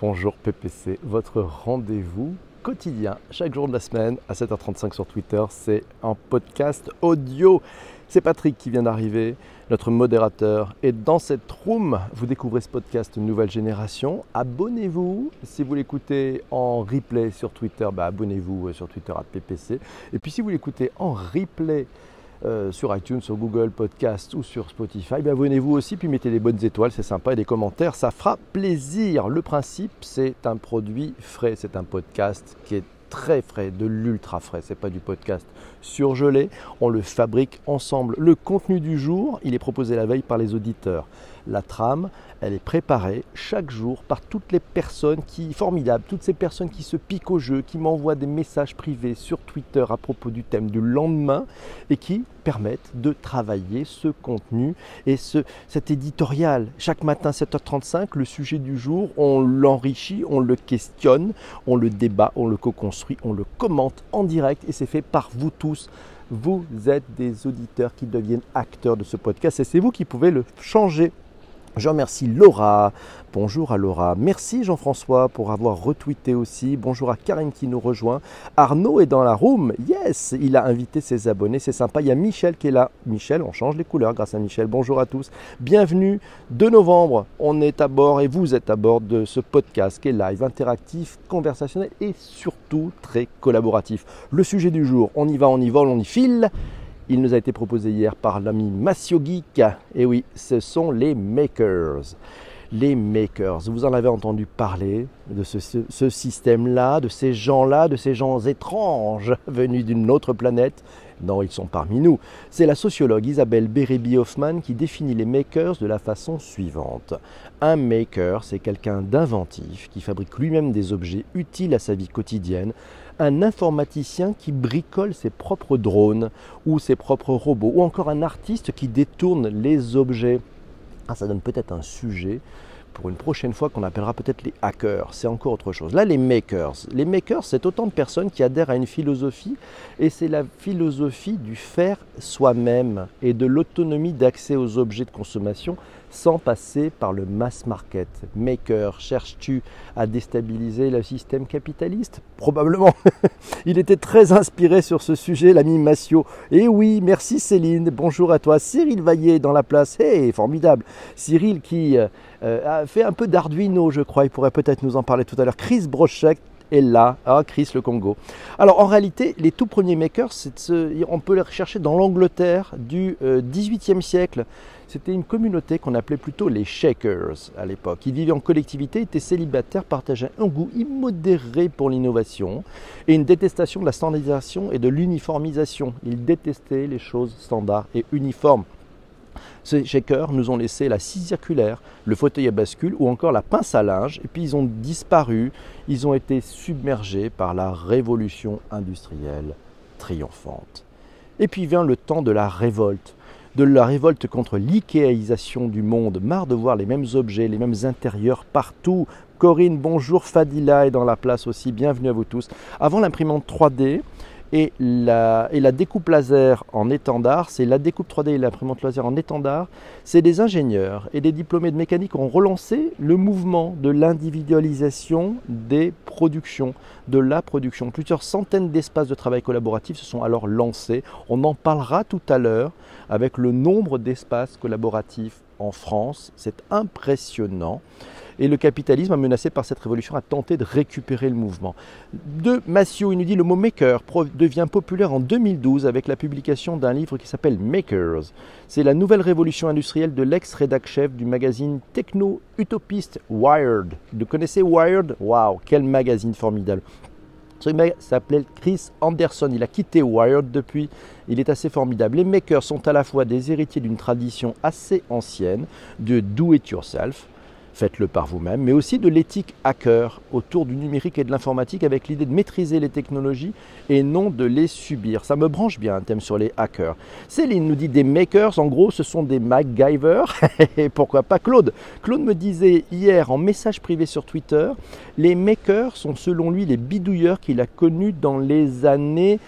Bonjour PPC, votre rendez-vous quotidien, chaque jour de la semaine à 7h35 sur Twitter. C'est un podcast audio. C'est Patrick qui vient d'arriver, notre modérateur. Et dans cette room, vous découvrez ce podcast Nouvelle Génération. Abonnez-vous. Si vous l'écoutez en replay sur Twitter, bah, abonnez-vous sur Twitter à PPC. Et puis si vous l'écoutez en replay euh, sur iTunes, sur Google Podcast ou sur Spotify, abonnez-vous aussi, puis mettez des bonnes étoiles, c'est sympa, et des commentaires, ça fera plaisir. Le principe, c'est un produit frais, c'est un podcast qui est très frais, de l'ultra frais. C'est pas du podcast surgelé. On le fabrique ensemble. Le contenu du jour, il est proposé la veille par les auditeurs. La trame, elle est préparée chaque jour par toutes les personnes qui, formidables, toutes ces personnes qui se piquent au jeu, qui m'envoient des messages privés sur Twitter à propos du thème du lendemain et qui permettent de travailler ce contenu et ce, cet éditorial. Chaque matin 7h35, le sujet du jour, on l'enrichit, on le questionne, on le débat, on le co-construit, on le commente en direct et c'est fait par vous tous vous êtes des auditeurs qui deviennent acteurs de ce podcast et c'est vous qui pouvez le changer je remercie Laura. Bonjour à Laura. Merci Jean-François pour avoir retweeté aussi. Bonjour à Karine qui nous rejoint. Arnaud est dans la room. Yes, il a invité ses abonnés. C'est sympa. Il y a Michel qui est là. Michel, on change les couleurs grâce à Michel. Bonjour à tous. Bienvenue. 2 novembre, on est à bord et vous êtes à bord de ce podcast qui est live, interactif, conversationnel et surtout très collaboratif. Le sujet du jour, on y va, on y vole, on y file. Il nous a été proposé hier par l'ami Massio Geek. Et oui, ce sont les makers. Les makers. Vous en avez entendu parler de ce, système-là, de ces gens-là, de ces gens étranges venus d'une autre planète? Non, ils sont parmi nous. C'est la sociologue Isabelle Bérébi-Hoffman qui définit les makers de la façon suivante. Un maker, c'est quelqu'un d'inventif qui fabrique lui-même des objets utiles à sa vie quotidienne un informaticien qui bricole ses propres drones ou ses propres robots, ou encore un artiste qui détourne les objets. Ah, ça donne peut-être un sujet pour une prochaine fois qu'on appellera peut-être les hackers. C'est encore autre chose. Là, les makers. Les makers, c'est autant de personnes qui adhèrent à une philosophie, et c'est la philosophie du faire soi-même et de l'autonomie d'accès aux objets de consommation sans passer par le mass market. Maker, cherches-tu à déstabiliser le système capitaliste? Probablement. Il était très inspiré sur ce sujet, l'ami Massio. Et eh oui, merci Céline, bonjour à toi. Cyril Vaillé dans la place, hey, formidable. Cyril qui euh, a fait un peu d'Arduino, je crois, il pourrait peut-être nous en parler tout à l'heure. Chris Brochek, est là, ah, Chris le Congo. Alors en réalité, les tout premiers makers, on peut les rechercher dans l'Angleterre du XVIIIe euh, siècle. C'était une communauté qu'on appelait plutôt les Shakers à l'époque. Ils vivaient en collectivité, étaient célibataires, partageaient un goût immodéré pour l'innovation et une détestation de la standardisation et de l'uniformisation. Ils détestaient les choses standards et uniformes. Ces shakers nous ont laissé la scie circulaire, le fauteuil à bascule ou encore la pince à linge, et puis ils ont disparu, ils ont été submergés par la révolution industrielle triomphante. Et puis vient le temps de la révolte de la révolte contre l'IKEAisation du monde, marre de voir les mêmes objets, les mêmes intérieurs partout. Corinne, bonjour, Fadila est dans la place aussi, bienvenue à vous tous. Avant l'imprimante 3D, et la, découpe laser en étendard, c'est la découpe 3D et l'imprimante laser en étendard, c'est des ingénieurs et des diplômés de mécanique ont relancé le mouvement de l'individualisation des productions, de la production. Plusieurs centaines d'espaces de travail collaboratifs se sont alors lancés. On en parlera tout à l'heure avec le nombre d'espaces collaboratifs en France. C'est impressionnant. Et le capitalisme, menacé par cette révolution, a tenté de récupérer le mouvement. De Massio, il nous dit le mot maker devient populaire en 2012 avec la publication d'un livre qui s'appelle Makers. C'est la nouvelle révolution industrielle de l'ex-rédac chef du magazine techno-utopiste Wired. Vous connaissez Wired? Waouh, quel magazine formidable ce mec s'appelait Chris Anderson. Il a quitté Wired depuis. Il est assez formidable. Les makers sont à la fois des héritiers d'une tradition assez ancienne de do it yourself, faites-le par vous-même, mais aussi de l'éthique hacker autour du numérique et de l'informatique avec l'idée de maîtriser les technologies et non de les subir. Ça me branche bien un thème sur les hackers. Céline nous dit des makers, en gros ce sont des MacGyver, et pourquoi pas Claude? Claude me disait hier en message privé sur Twitter, les makers sont selon lui les bidouilleurs qu'il a connus dans les années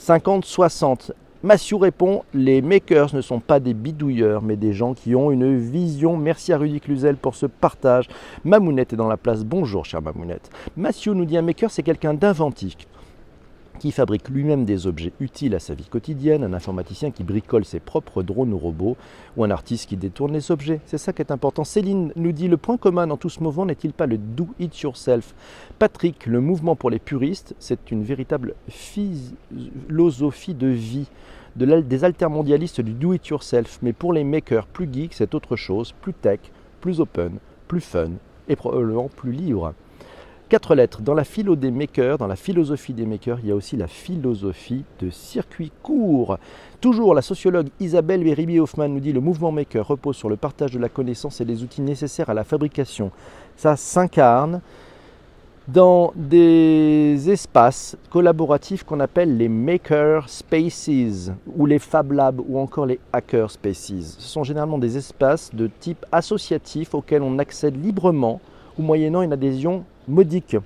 50-60 Mathieu répond Les makers ne sont pas des bidouilleurs, mais des gens qui ont une vision. Merci à Rudy Cluzel pour ce partage. Mamounette est dans la place. Bonjour, chère Mamounette. Mathieu nous dit Un maker, c'est quelqu'un d'inventif qui fabrique lui-même des objets utiles à sa vie quotidienne, un informaticien qui bricole ses propres drones ou robots, ou un artiste qui détourne les objets. C'est ça qui est important. Céline nous dit le point commun dans tout ce mouvement n'est-il pas le do it yourself? Patrick, le mouvement pour les puristes, c'est une véritable philosophie de vie de des altermondialistes du do it yourself, mais pour les makers plus geeks, c'est autre chose, plus tech, plus open, plus fun et probablement plus libre. Quatre lettres. Dans la philo des makers, dans la philosophie des makers, il y a aussi la philosophie de circuit court. Toujours, la sociologue Isabelle Beribi Hoffman nous dit le mouvement maker repose sur le partage de la connaissance et des outils nécessaires à la fabrication. Ça s'incarne dans des espaces collaboratifs qu'on appelle les maker spaces ou les fab labs ou encore les hacker spaces. Ce sont généralement des espaces de type associatif auxquels on accède librement ou moyennant une adhésion modique.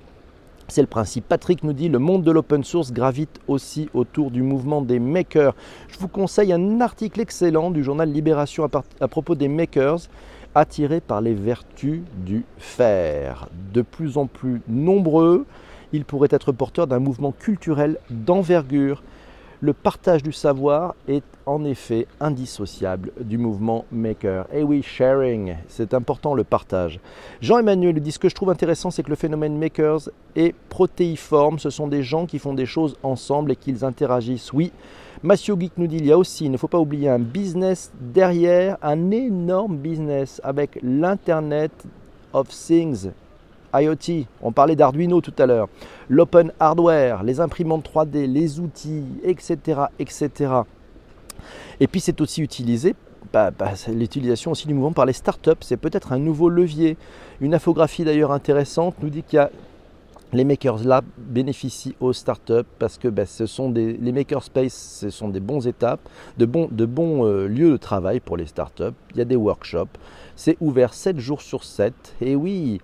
C'est le principe. Patrick nous dit le monde de l'open source gravite aussi autour du mouvement des makers. Je vous conseille un article excellent du journal Libération à, propos des makers attirés par les vertus du faire. De plus en plus nombreux, ils pourraient être porteurs d'un mouvement culturel d'envergure le partage du savoir est en effet indissociable du mouvement maker. Et eh oui, sharing, c'est important le partage. Jean-Emmanuel dit ce que je trouve intéressant, c'est que le phénomène makers est protéiforme. Ce sont des gens qui font des choses ensemble et qu'ils interagissent. Oui, Mathieu Geek nous dit il y a aussi, il ne faut pas oublier un business derrière, un énorme business avec l'Internet of Things IoT, on parlait d'Arduino tout à l'heure, l'open hardware, les imprimantes 3D, les outils, etc. etc. Et puis c'est aussi utilisé, bah, bah, l'utilisation aussi du mouvement par les startups, c'est peut-être un nouveau levier. Une infographie d'ailleurs intéressante nous dit qu'il y a les Makers Lab bénéficient aux startups parce que ce sont les Makerspace, ce sont des bons étapes, de bons, de bons euh, lieux de travail pour les startups. Il y a des workshops, c'est ouvert 7 jours sur 7. Et oui,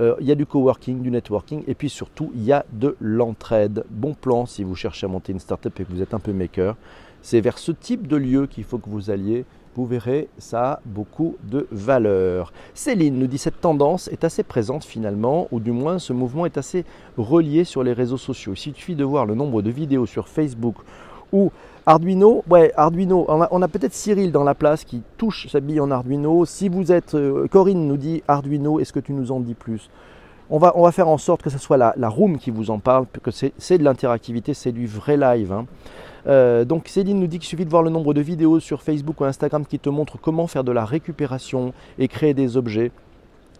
euh, il y a du coworking, du networking, et puis surtout, il y a de l'entraide. Bon plan si vous cherchez à monter une startup et que vous êtes un peu maker. C'est vers ce type de lieu qu'il faut que vous alliez. Vous verrez, ça a beaucoup de valeur. Céline nous dit cette tendance est assez présente finalement, ou du moins ce mouvement est assez relié sur les réseaux sociaux. Il suffit de voir le nombre de vidéos sur Facebook ou Arduino, ouais, Arduino. On a, peut-être Cyril dans la place qui touche sa bille en Arduino. Si vous êtes, euh, Corinne nous dit Arduino, est-ce que tu nous en dis plus? On va, on va faire en sorte que ce soit la, room qui vous en parle, que c'est de l'interactivité, c'est du vrai live. Hein. Euh, donc Céline nous dit qu'il suffit de voir le nombre de vidéos sur Facebook ou Instagram qui te montrent comment faire de la récupération et créer des objets.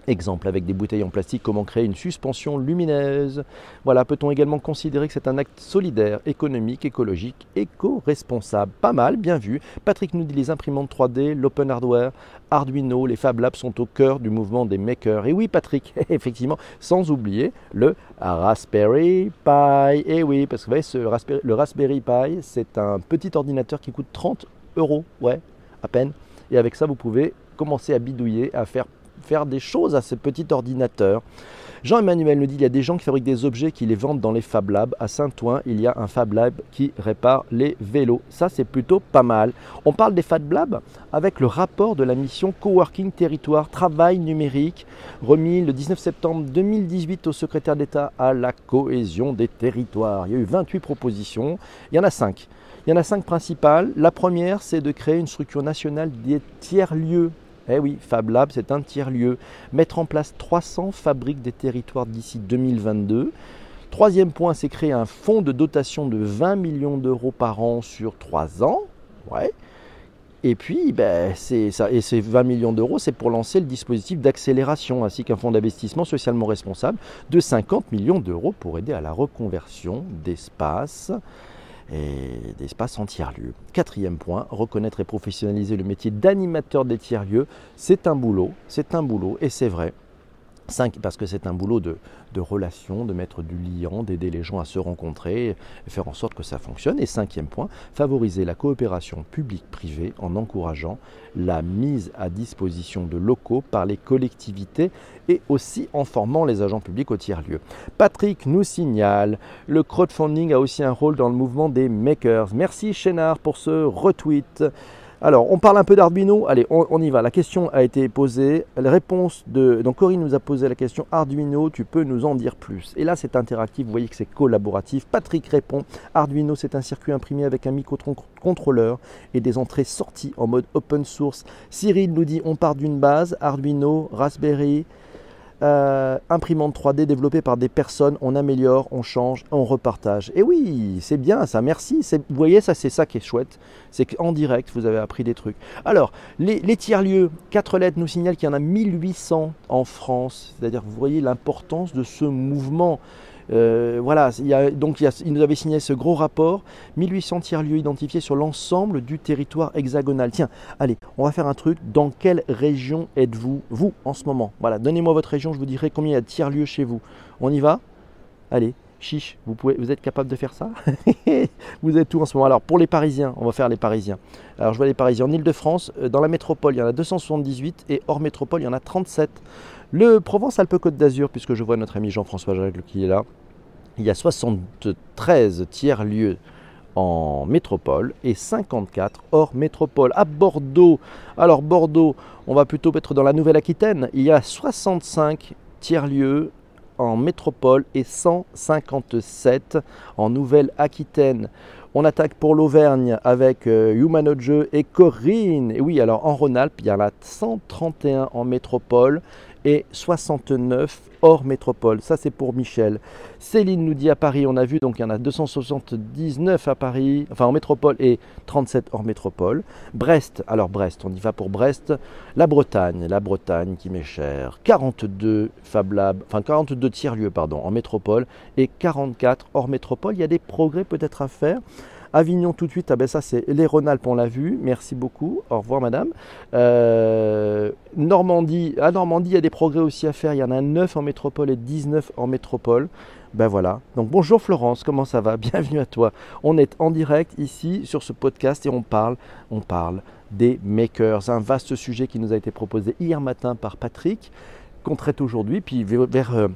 Exemple avec des bouteilles en plastique, comment créer une suspension lumineuse. Voilà, peut-on également considérer que c'est un acte solidaire, économique, écologique, éco-responsable? Pas mal, bien vu. Patrick nous dit les imprimantes 3D, l'open hardware, Arduino, les Fab Labs sont au cœur du mouvement des makers. Et oui, Patrick, effectivement, sans oublier le Raspberry Pi. Et oui, parce que vous voyez, le Raspberry Pi, c'est un petit ordinateur qui coûte 30 euros, ouais, à peine. Et avec ça, vous pouvez commencer à bidouiller, à faire faire des choses à ce petit ordinateur. Jean-Emmanuel nous dit qu'il y a des gens qui fabriquent des objets qui les vendent dans les Fab Labs. À Saint-Ouen, il y a un Fab Lab qui répare les vélos. Ça, c'est plutôt pas mal. On parle des Fab Labs avec le rapport de la mission Coworking Territoire Travail Numérique, remis le 19 septembre 2018 au secrétaire d'État à la cohésion des territoires. Il y a eu 28 propositions. Il y en a 5. Il y en a 5 principales. La première, c'est de créer une structure nationale des tiers-lieux eh oui, Fab Lab, c'est un tiers-lieu. Mettre en place 300 fabriques des territoires d'ici 2022. Troisième point, c'est créer un fonds de dotation de 20 millions d'euros par an sur 3 ans. Ouais. Et puis, ben, ça. Et ces 20 millions d'euros, c'est pour lancer le dispositif d'accélération, ainsi qu'un fonds d'investissement socialement responsable de 50 millions d'euros pour aider à la reconversion d'espaces et d'espaces en tiers-lieux. Quatrième point, reconnaître et professionnaliser le métier d'animateur des tiers-lieux, c'est un boulot, c'est un boulot, et c'est vrai. 5, parce que c'est un boulot de, de relation, de mettre du liant, d'aider les gens à se rencontrer, faire en sorte que ça fonctionne. Et cinquième point, favoriser la coopération publique-privée en encourageant la mise à disposition de locaux par les collectivités et aussi en formant les agents publics au tiers-lieu. Patrick nous signale, le crowdfunding a aussi un rôle dans le mouvement des makers. Merci Chénard pour ce retweet. Alors, on parle un peu d'Arduino. Allez, on, y va. La question a été posée. La réponse de. Donc, Corinne nous a posé la question Arduino, tu peux nous en dire plus? Et là, c'est interactif. Vous voyez que c'est collaboratif. Patrick répond Arduino, c'est un circuit imprimé avec un microcontrôleur et des entrées-sorties en mode open source. Cyril nous dit on part d'une base Arduino, Raspberry, euh, imprimante 3D développée par des personnes, on améliore, on change, on repartage. Et oui, c'est bien ça, merci. Vous voyez, ça c'est ça qui est chouette, c'est qu'en direct, vous avez appris des trucs. Alors, les, les tiers-lieux, 4 lettres nous signalent qu'il y en a 1800 en France, c'est-à-dire vous voyez l'importance de ce mouvement. Euh, voilà, il donc il, nous avait signé ce gros rapport, 1800 tiers-lieux identifiés sur l'ensemble du territoire hexagonal. Tiens, allez, on va faire un truc. Dans quelle région êtes-vous, vous, en ce moment? Voilà, donnez-moi votre région, je vous dirai combien il y a de tiers-lieux chez vous. On y va? Allez, chiche, vous, êtes capable de faire ça? Vous êtes où en ce moment? Alors, pour les Parisiens, on va faire les Parisiens. Alors, je vois les Parisiens en Ile-de-France, euh, dans la métropole, il y en a 278 et hors métropole, il y en a 37. Le Provence-Alpes-Côte d'Azur, puisque je vois notre ami Jean-François Jacques qui est là, il y a 73 tiers-lieux en métropole et 54 hors métropole. À Bordeaux, alors Bordeaux, on va plutôt être dans la Nouvelle-Aquitaine, il y a 65 tiers-lieux en métropole et 157 en Nouvelle-Aquitaine. On attaque pour l'Auvergne avec euh, et Corinne. Et oui, alors en Rhône-Alpes, il y en a 131 en métropole et 69 hors métropole. Ça, c'est pour Michel. Céline nous dit à Paris, on a vu, donc il y en a 279 à Paris, enfin en métropole et 37 hors métropole. Brest, alors Brest, on y va pour Brest. La Bretagne, la Bretagne qui m'est chère. 42 Fab Lab, enfin 42 tiers-lieux, pardon, en métropole et 44 hors métropole. Il y a des progrès peut-être à faire. Avignon tout de suite, ah ben ça c'est les Rhône-Alpes, on l'a vu, merci beaucoup, au revoir madame. Euh, Normandie, à Normandie il y a des progrès aussi à faire, il y en a 9 en métropole et 19 en métropole. Ben bonjour Florence, comment ça va? Bienvenue à toi. On est en direct ici sur ce podcast et on parle, on parle des makers, un vaste sujet qui nous a été proposé hier matin par Patrick, qu'on traite aujourd'hui, puis vers...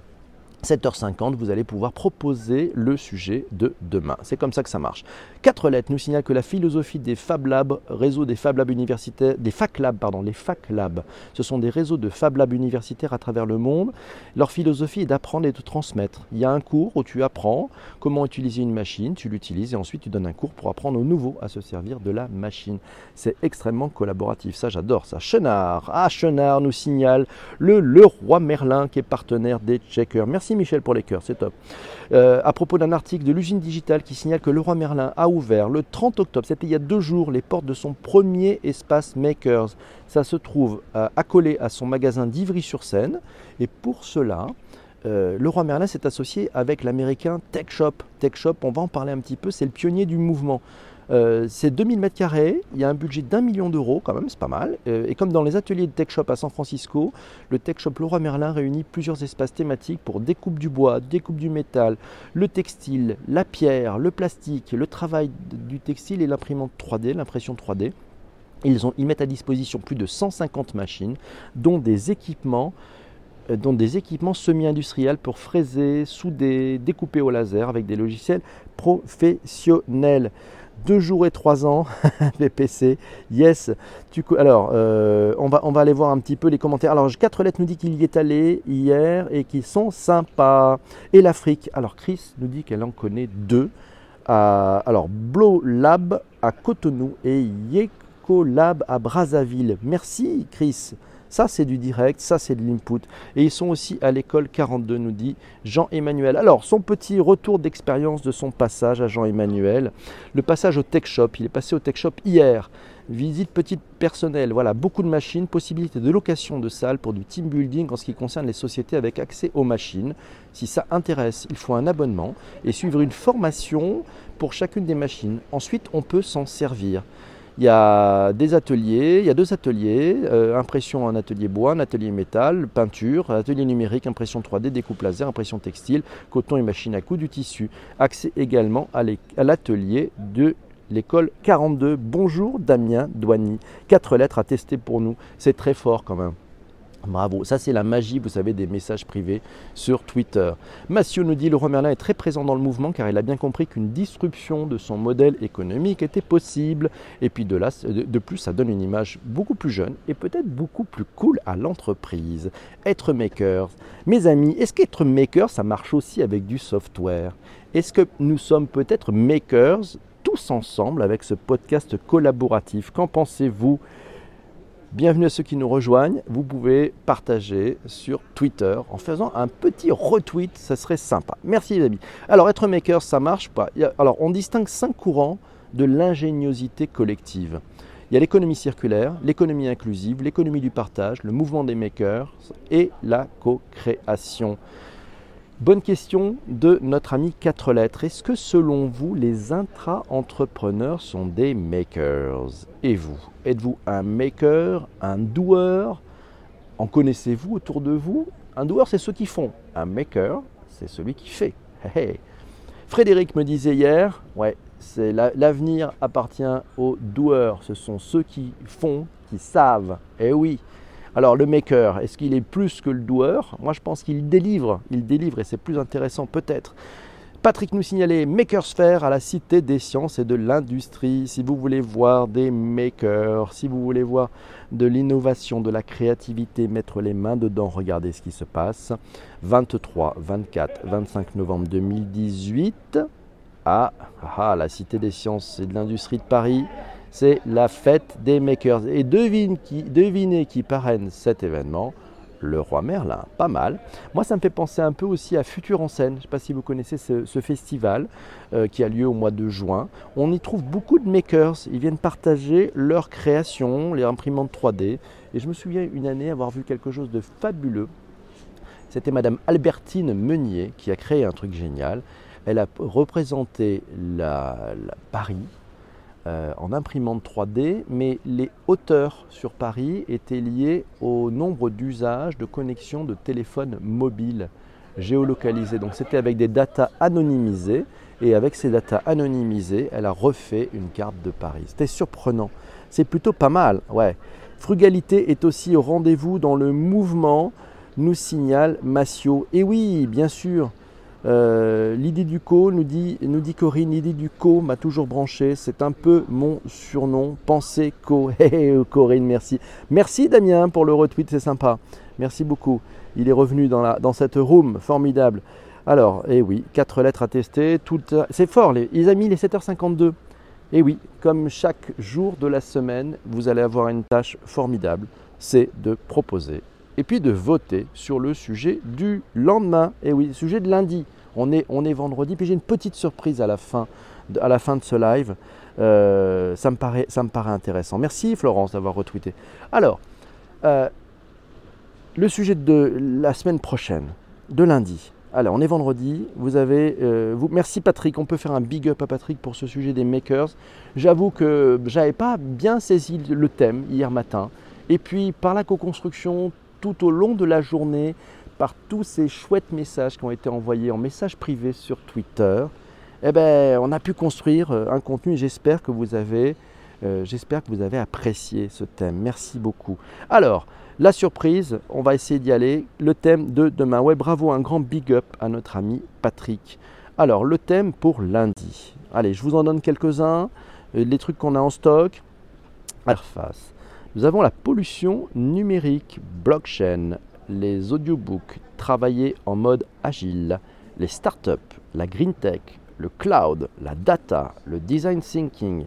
Euh, 7h50, vous allez pouvoir proposer le sujet de demain. C'est comme ça que ça marche. Quatre lettres nous signalent que la philosophie des Fab Labs, réseau des Fab Labs universitaires, des Fac Labs, pardon, les Fac Labs, ce sont des réseaux de Fab Labs universitaires à travers le monde. Leur philosophie est d'apprendre et de transmettre. Il y a un cours où tu apprends comment utiliser une machine, tu l'utilises et ensuite tu donnes un cours pour apprendre aux nouveaux à se servir de la machine. C'est extrêmement collaboratif. Ça, j'adore ça. Chenard, ah Chenard nous signale le Leroy Merlin qui est partenaire des checkers. Merci Michel pour les cœurs, c'est top. Euh, à propos d'un article de l'usine digitale qui signale que Leroy Merlin a ouvert le 30 octobre, c'était il y a deux jours, les portes de son premier espace Makers. Ça se trouve euh, accolé à son magasin d'Ivry-sur-Seine. Et pour cela, euh, Leroy Merlin s'est associé avec l'américain Tech Shop. Tech Shop, on va en parler un petit peu, c'est le pionnier du mouvement. Euh, c'est 2000 mètres carrés, il y a un budget d'un million d'euros quand même, c'est pas mal. Euh, et comme dans les ateliers de Tech Shop à San Francisco, le Tech Shop Leroy Merlin réunit plusieurs espaces thématiques pour découpe du bois, découpe du métal, le textile, la pierre, le plastique, le travail du textile et l'imprimante 3D, l'impression 3D. Ils, ont, ils mettent à disposition plus de 150 machines, dont des équipements euh, dont des équipements semi-industriels pour fraiser, souder, découper au laser avec des logiciels professionnels. Deux jours et trois ans, VPC, yes. alors, euh, on, va, on va aller voir un petit peu les commentaires. Alors, quatre lettres nous dit qu'il y est allé hier et qu'ils sont sympas. Et l'Afrique, alors Chris nous dit qu'elle en connaît deux. alors, Blow Lab à Cotonou et Yeko Lab à Brazzaville. Merci Chris. Ça, c'est du direct, ça, c'est de l'input. Et ils sont aussi à l'école 42, nous dit Jean-Emmanuel. Alors, son petit retour d'expérience de son passage à Jean-Emmanuel. Le passage au Tech Shop, il est passé au Tech Shop hier. Visite petite personnelle, voilà, beaucoup de machines, possibilité de location de salles pour du team building en ce qui concerne les sociétés avec accès aux machines. Si ça intéresse, il faut un abonnement et suivre une formation pour chacune des machines. Ensuite, on peut s'en servir. Il y a des ateliers, il y a deux ateliers, euh, impression en atelier bois, un atelier métal, peinture, atelier numérique, impression 3D, découpe laser, impression textile, coton et machine à coudre du tissu. Accès également à l'atelier de l'école 42. Bonjour Damien Douany. Quatre lettres à tester pour nous. C'est très fort quand même. Bravo, ça c'est la magie, vous savez, des messages privés sur Twitter. Massio nous dit Leroy Merlin est très présent dans le mouvement car il a bien compris qu'une disruption de son modèle économique était possible. Et puis de, là, de plus, ça donne une image beaucoup plus jeune et peut-être beaucoup plus cool à l'entreprise. Être maker. Mes amis, est-ce qu'être maker, ça marche aussi avec du software? Est-ce que nous sommes peut-être makers tous ensemble avec ce podcast collaboratif? Qu'en pensez-vous? Bienvenue à ceux qui nous rejoignent. Vous pouvez partager sur Twitter en faisant un petit retweet, ça serait sympa. Merci les amis. Alors être maker, ça marche pas. Alors on distingue cinq courants de l'ingéniosité collective. Il y a l'économie circulaire, l'économie inclusive, l'économie du partage, le mouvement des makers et la co-création. Bonne question de notre ami 4 lettres. Est-ce que selon vous, les intra-entrepreneurs sont des makers? Et vous? Êtes-vous un maker, un doueur? En connaissez-vous autour de vous? Un doueur, c'est ceux qui font. Un maker, c'est celui qui fait. Frédéric me disait hier, l'avenir appartient aux doueurs. Ce sont ceux qui font, qui savent. Eh oui, alors le maker, est-ce qu'il est plus que le doueur? Moi je pense qu'il délivre, il délivre et c'est plus intéressant peut-être. Patrick nous signalait Makersfair à la Cité des Sciences et de l'Industrie. Si vous voulez voir des makers, si vous voulez voir de l'innovation, de la créativité, mettre les mains dedans, regardez ce qui se passe. 23, 24, 25 novembre 2018 à, à la Cité des Sciences et de l'Industrie de Paris c'est la fête des makers. Et devinez qui parraine cet événement le roi Merlin, pas mal. Moi, ça me fait penser un peu aussi à Futur en scène. Je ne sais pas si vous connaissez ce, festival euh, qui a lieu au mois de juin. On y trouve beaucoup de makers. Ils viennent partager leurs créations, les imprimantes 3D. Et je me souviens une année avoir vu quelque chose de fabuleux. C'était Madame Albertine Meunier qui a créé un truc génial. Elle a représenté la Paris, euh, en imprimante 3D, mais les hauteurs sur Paris étaient liées au nombre d'usages de connexions de téléphones mobiles géolocalisés. Donc c'était avec des datas anonymisées, et avec ces datas anonymisées, elle a refait une carte de Paris. C'était surprenant. C'est plutôt pas mal, ouais. Frugalité est aussi au rendez-vous dans le mouvement, nous signale Massio. Et oui, bien sûr, euh, Lydie Ducot nous dit, nous dit Corinne, Lydie Ducot m'a toujours branché, c'est un peu mon surnom, pensez Co. Hey, Corinne, merci. Merci Damien pour le retweet, c'est sympa. Merci beaucoup. Il est revenu dans, la, dans cette room, formidable. Alors, eh oui, quatre lettres à tester, c'est fort, les, ils ont mis les 7h52. Et oui, comme chaque jour de la semaine, vous allez avoir une tâche formidable, c'est de proposer et puis de voter sur le sujet du lendemain. Et oui, sujet de lundi. On est, on est vendredi. Puis j'ai une petite surprise à la fin, à la fin de ce live. Euh, ça, me paraît, ça me paraît intéressant. Merci Florence d'avoir retweeté. Alors, euh, le sujet de la semaine prochaine, de lundi. Alors, on est vendredi. Vous avez, euh, vous, merci Patrick. On peut faire un big up à Patrick pour ce sujet des makers. J'avoue que j'avais pas bien saisi le thème hier matin. Et puis, par la co-construction, tout au long de la journée par tous ces chouettes messages qui ont été envoyés en message privé sur Twitter, eh ben, on a pu construire euh, un contenu j'espère que vous avez, euh, j'espère que vous avez apprécié ce thème. Merci beaucoup. Alors, la surprise, on va essayer d'y aller. Le thème de demain. Ouais, bravo, un grand big up à notre ami Patrick. Alors, le thème pour lundi. Allez, je vous en donne quelques-uns. Euh, les trucs qu'on a en stock. Interface. Nous avons la pollution numérique, blockchain, les audiobooks travaillés en mode agile, les startups, la green tech, le cloud, la data, le design thinking.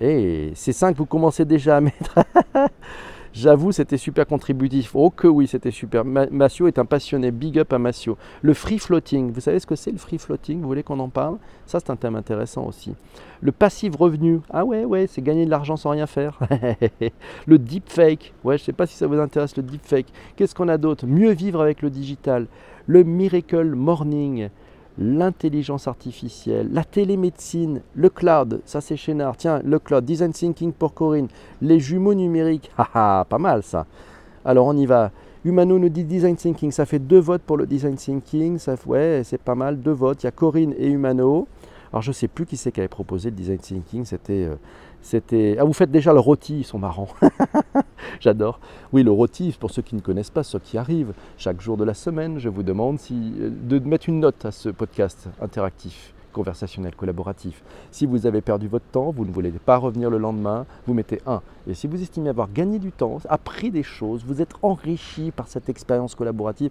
Et ces cinq, vous commencez déjà à mettre. J'avoue, c'était super contributif. Oh que oui, c'était super. Massio est un passionné. Big up à Massio. Le free floating, vous savez ce que c'est le free floating? Vous voulez qu'on en parle? Ça, c'est un thème intéressant aussi. Le passive revenu. Ah ouais, ouais, c'est gagner de l'argent sans rien faire. le deepfake. Ouais, je sais pas si ça vous intéresse, le deepfake. Qu'est-ce qu'on a d'autre? Mieux vivre avec le digital. Le miracle morning l'intelligence artificielle, la télémédecine, le cloud, ça c'est Chénard, tiens, le cloud, design thinking pour Corinne, les jumeaux numériques, haha, pas mal ça. Alors on y va. Humano nous dit design thinking, ça fait deux votes pour le design thinking, ça, ouais, c'est pas mal, deux votes, il y a Corinne et Humano. Alors je ne sais plus qui c'est qui avait proposé le design thinking, c'était... Euh, c'était... Ah, vous faites déjà le rôti, ils sont marrants. J'adore. Oui, le rôti, pour ceux qui ne connaissent pas, ceux qui arrivent, chaque jour de la semaine, je vous demande euh, de mettre une note à ce podcast interactif, conversationnel, collaboratif. Si vous avez perdu votre temps, vous ne voulez pas revenir le lendemain, vous mettez 1. Et si vous estimez avoir gagné du temps, appris des choses, vous êtes enrichi par cette expérience collaborative,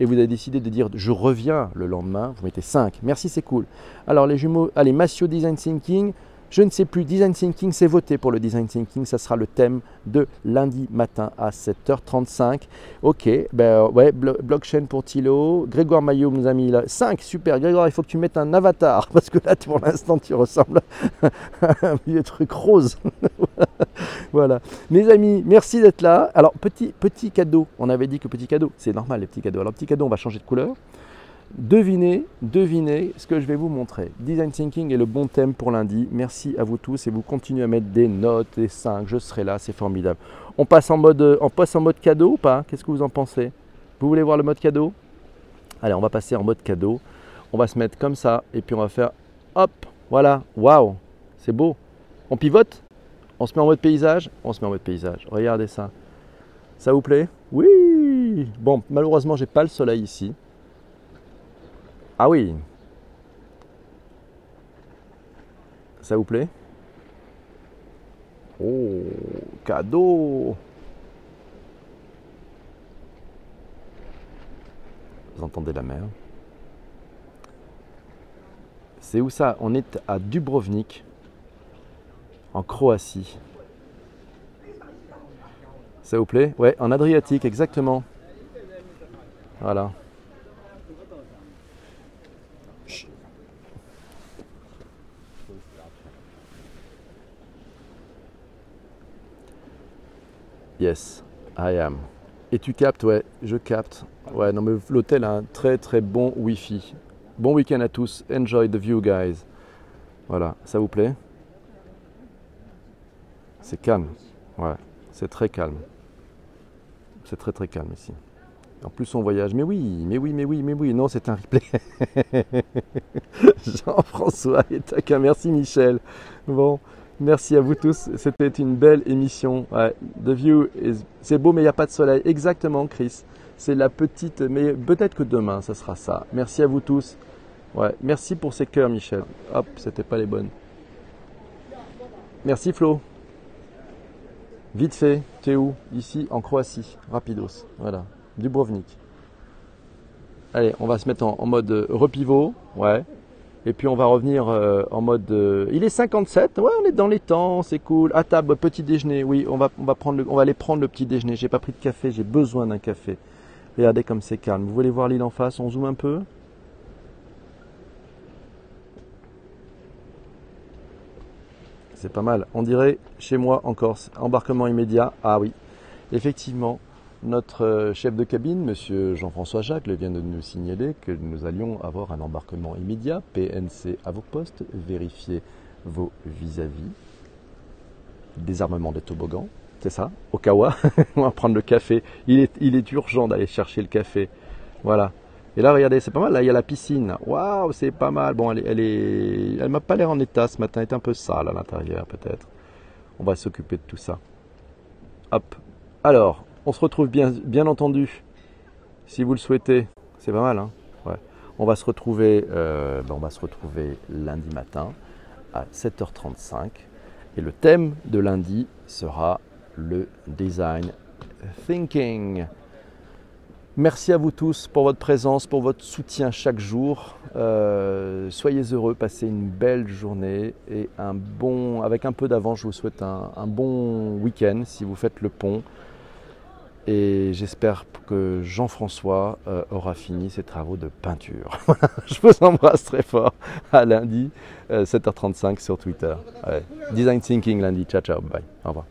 et vous avez décidé de dire je reviens le lendemain, vous mettez 5. Merci, c'est cool. Alors les jumeaux, allez, Massio Design Thinking, je ne sais plus, Design Thinking, c'est voté pour le Design Thinking. Ça sera le thème de lundi matin à 7h35. Ok, ben ouais, blockchain pour Thilo. Grégoire Maillot nous a mis là. 5, super. Grégoire, il faut que tu mettes un avatar. Parce que là, pour l'instant, tu ressembles à un vieux truc rose. voilà. Mes amis, merci d'être là. Alors, petit, petit cadeau. On avait dit que petit cadeau, c'est normal les petits cadeaux. Alors, petit cadeau, on va changer de couleur. Devinez, devinez ce que je vais vous montrer. Design Thinking est le bon thème pour lundi. Merci à vous tous et vous continuez à mettre des notes, des 5, je serai là, c'est formidable. On passe en mode, on passe en mode cadeau ou pas? Qu'est-ce que vous en pensez? Vous voulez voir le mode cadeau? Allez, on va passer en mode cadeau. On va se mettre comme ça et puis on va faire hop, voilà, waouh, c'est beau. On pivote? On se met en mode paysage? On se met en mode paysage. Regardez ça. Ça vous plaît? Oui Bon, malheureusement, j'ai pas le soleil ici. Ah oui. Ça vous plaît? Oh, cadeau Vous entendez la mer? C'est où ça? On est à Dubrovnik, en Croatie. Ça vous plaît? Ouais, en Adriatique, exactement. Voilà. Yes, I am. Et tu captes, ouais, je capte. Ouais, non, mais l'hôtel a un très très bon Wi-Fi. Bon week-end à tous. Enjoy the view, guys. Voilà, ça vous plaît? C'est calme. Ouais, c'est très calme. C'est très très calme ici. En plus, on voyage. Mais oui, mais oui, mais oui, mais oui. Non, c'est un replay. Jean-François et Taka. Merci, Michel. Bon. Merci à vous tous. C'était une belle émission. the view is... C'est beau, mais il n'y a pas de soleil. Exactement, Chris. C'est la petite. Mais peut-être que demain, ça sera ça. Merci à vous tous. Merci pour ces cœurs, Michel. Hop, c'était pas les bonnes. Merci, Flo. Vite fait, tu es où? Ici, en Croatie. Rapidos. Voilà. Dubrovnik. Allez, on va se mettre en, en mode repivot. Ouais. Et puis on va revenir euh, en mode. Euh, il est 57, ouais, on est dans les temps, c'est cool. À table, petit déjeuner, oui, on va, on va, prendre on va aller prendre le petit déjeuner. J'ai pas pris de café, j'ai besoin d'un café. Regardez comme c'est calme. Vous voulez voir l'île en face On zoome un peu? C'est pas mal. On dirait chez moi en Corse. Embarquement immédiat. Ah oui, effectivement. Notre euh, chef de cabine, Monsieur Jean-François Jacques, vient de nous signaler que nous allions avoir un embarquement immédiat, PNC à vos postes, vérifier vos vis-à-vis, désarmement des toboggans, c'est ça, Okawa, on va prendre le café, il est, urgent d'aller chercher le café, voilà. Et là, regardez, c'est pas mal, là, il y a la piscine, waouh, c'est pas mal, bon, elle, elle est, elle m'a pas l'air en état ce matin, elle est un peu sale à l'intérieur, peut-être. On va s'occuper de tout ça. Hop. Alors, on se retrouve bien, bien entendu, si vous le souhaitez. C'est pas mal, hein. On va se retrouver, euh, ben, on va se retrouver lundi matin à 7h35. Et le thème de lundi sera le design thinking. Merci à vous tous pour votre présence, pour votre soutien chaque jour. Euh, soyez heureux, passez une belle journée et un bon, avec un peu d'avance, je vous souhaite un bon week-end si vous faites le pont. Et j'espère que Jean-François euh, aura fini ses travaux de peinture. je vous embrasse très fort. À lundi, 7h35 euh, sur Twitter. Design Thinking lundi. Ciao, ciao. Bye. Au revoir.